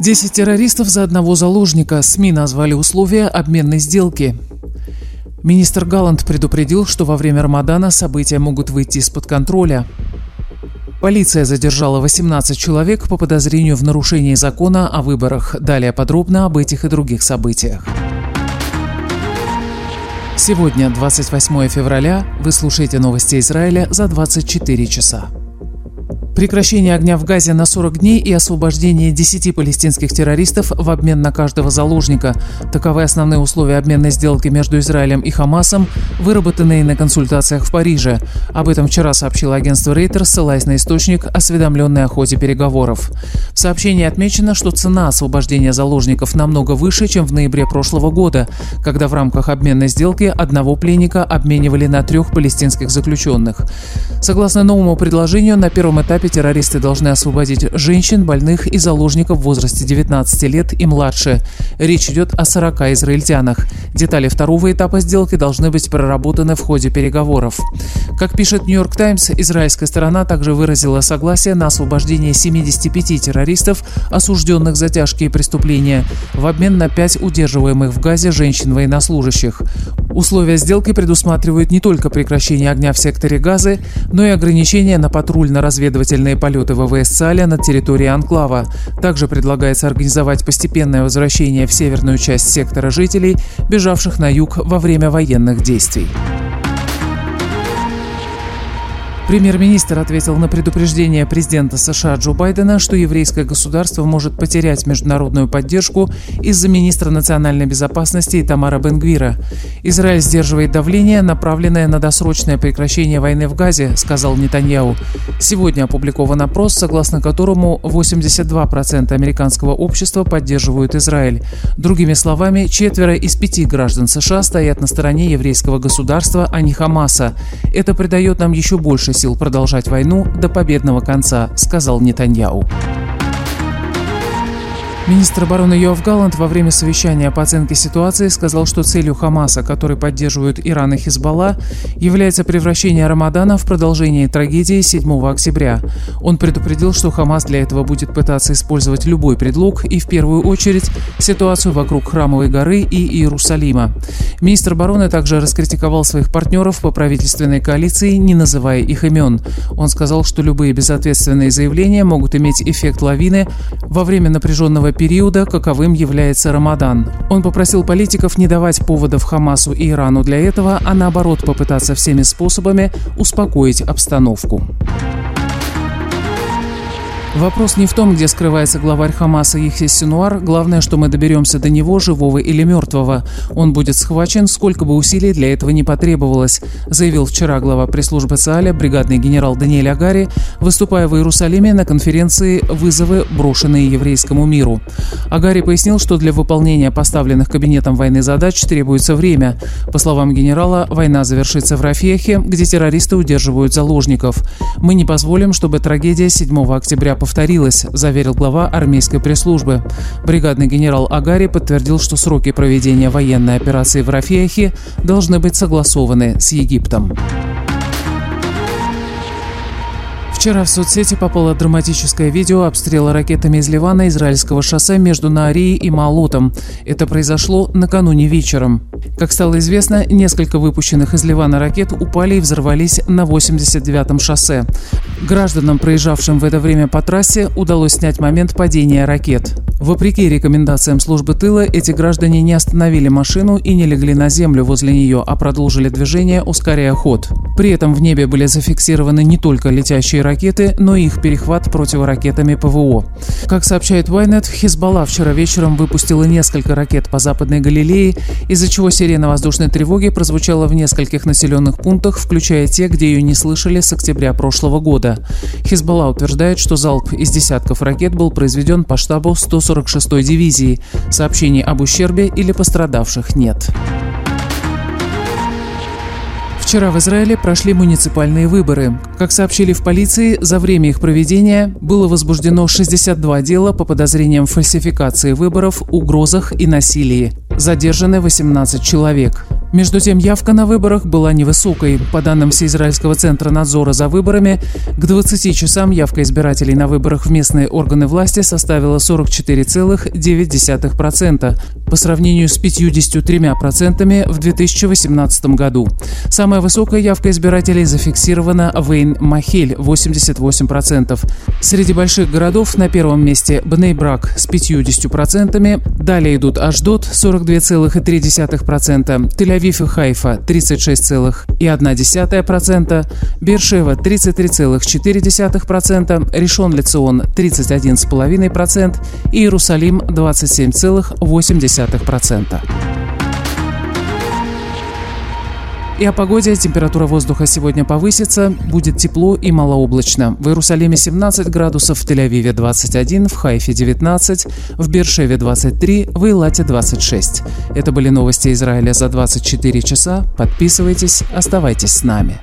Десять террористов за одного заложника. СМИ назвали условия обменной сделки. Министр Галланд предупредил, что во время Рамадана события могут выйти из-под контроля. Полиция задержала 18 человек по подозрению в нарушении закона о выборах. Далее подробно об этих и других событиях. Сегодня, 28 февраля, вы слушаете новости Израиля за 24 часа. Прекращение огня в Газе на 40 дней и освобождение 10 палестинских террористов в обмен на каждого заложника. Таковы основные условия обменной сделки между Израилем и Хамасом, выработанные на консультациях в Париже. Об этом вчера сообщило агентство Рейтер, ссылаясь на источник, осведомленный о ходе переговоров. В сообщении отмечено, что цена освобождения заложников намного выше, чем в ноябре прошлого года, когда в рамках обменной сделки одного пленника обменивали на трех палестинских заключенных. Согласно новому предложению, на первом этапе террористы должны освободить женщин, больных и заложников в возрасте 19 лет и младше. Речь идет о 40 израильтянах. Детали второго этапа сделки должны быть проработаны в ходе переговоров. Как пишет Нью-Йорк Таймс, израильская сторона также выразила согласие на освобождение 75 террористов, осужденных за тяжкие преступления, в обмен на 5 удерживаемых в Газе женщин-военнослужащих. Условия сделки предусматривают не только прекращение огня в секторе Газы, но и ограничение на патрульно-разведывательные полеты ВВС ЦАЛЯ над территорией Анклава. Также предлагается организовать постепенное возвращение в северную часть сектора жителей, бежавших на юг во время военных действий. Премьер-министр ответил на предупреждение президента США Джо Байдена, что еврейское государство может потерять международную поддержку из-за министра национальной безопасности Тамара Бенгвира. «Израиль сдерживает давление, направленное на досрочное прекращение войны в Газе», сказал Нетаньяу. Сегодня опубликован опрос, согласно которому 82% американского общества поддерживают Израиль. Другими словами, четверо из пяти граждан США стоят на стороне еврейского государства, а не Хамаса. Это придает нам еще больше сил продолжать войну до победного конца, сказал Нетаньяу. Министр обороны Йоав Галланд во время совещания по оценке ситуации сказал, что целью Хамаса, который поддерживают Иран и Хизбалла, является превращение Рамадана в продолжение трагедии 7 октября. Он предупредил, что Хамас для этого будет пытаться использовать любой предлог и, в первую очередь, ситуацию вокруг Храмовой горы и Иерусалима. Министр обороны также раскритиковал своих партнеров по правительственной коалиции, не называя их имен. Он сказал, что любые безответственные заявления могут иметь эффект лавины во время напряженного периода, каковым является Рамадан. Он попросил политиков не давать поводов Хамасу и Ирану для этого, а наоборот попытаться всеми способами успокоить обстановку. Вопрос не в том, где скрывается главарь Хамаса Ихси Синуар, главное, что мы доберемся до него, живого или мертвого. Он будет схвачен, сколько бы усилий для этого не потребовалось, заявил вчера глава пресс-службы ЦААЛЯ, бригадный генерал Даниэль Агари, выступая в Иерусалиме на конференции «Вызовы, брошенные еврейскому миру». Агари пояснил, что для выполнения поставленных кабинетом войны задач требуется время. По словам генерала, война завершится в Рафехе, где террористы удерживают заложников. Мы не позволим, чтобы трагедия 7 октября повторилось, заверил глава армейской пресс-службы. Бригадный генерал Агари подтвердил, что сроки проведения военной операции в Рафиахе должны быть согласованы с Египтом. Вчера в соцсети попало драматическое видео обстрела ракетами из Ливана израильского шоссе между Наарией и Малутом. Это произошло накануне вечером. Как стало известно, несколько выпущенных из Ливана ракет упали и взорвались на 89-м шоссе. Гражданам, проезжавшим в это время по трассе, удалось снять момент падения ракет. Вопреки рекомендациям службы тыла, эти граждане не остановили машину и не легли на землю возле нее, а продолжили движение, ускоряя ход. При этом в небе были зафиксированы не только летящие ракеты, но и их перехват противоракетами ПВО. Как сообщает Вайнет, Хизбалла вчера вечером выпустила несколько ракет по Западной Галилее, из-за чего сирена воздушной тревоги прозвучала в нескольких населенных пунктах, включая те, где ее не слышали с октября прошлого года. Хизбалла утверждает, что залп из десятков ракет был произведен по штабу 146-й дивизии. Сообщений об ущербе или пострадавших нет. Вчера в Израиле прошли муниципальные выборы. Как сообщили в полиции, за время их проведения было возбуждено 62 дела по подозрениям в фальсификации выборов, угрозах и насилии. Задержаны 18 человек. Между тем, явка на выборах была невысокой. По данным Всеизраильского центра надзора за выборами, к 20 часам явка избирателей на выборах в местные органы власти составила 44,9% по сравнению с 53% в 2018 году. Самая высокая явка избирателей зафиксирована в Эйн-Махель – 88%. Среди больших городов на первом месте Бнейбрак с 50%, далее идут Аждот – 42,3%, тель Тель-Авив и Хайфа 36,1%, Бершева 33,4%, Решон Лицион 31,5% и Иерусалим 27,8%. И о погоде. Температура воздуха сегодня повысится. Будет тепло и малооблачно. В Иерусалиме 17 градусов, в Тель-Авиве 21, в Хайфе 19, в Бершеве 23, в Илате 26. Это были новости Израиля за 24 часа. Подписывайтесь, оставайтесь с нами.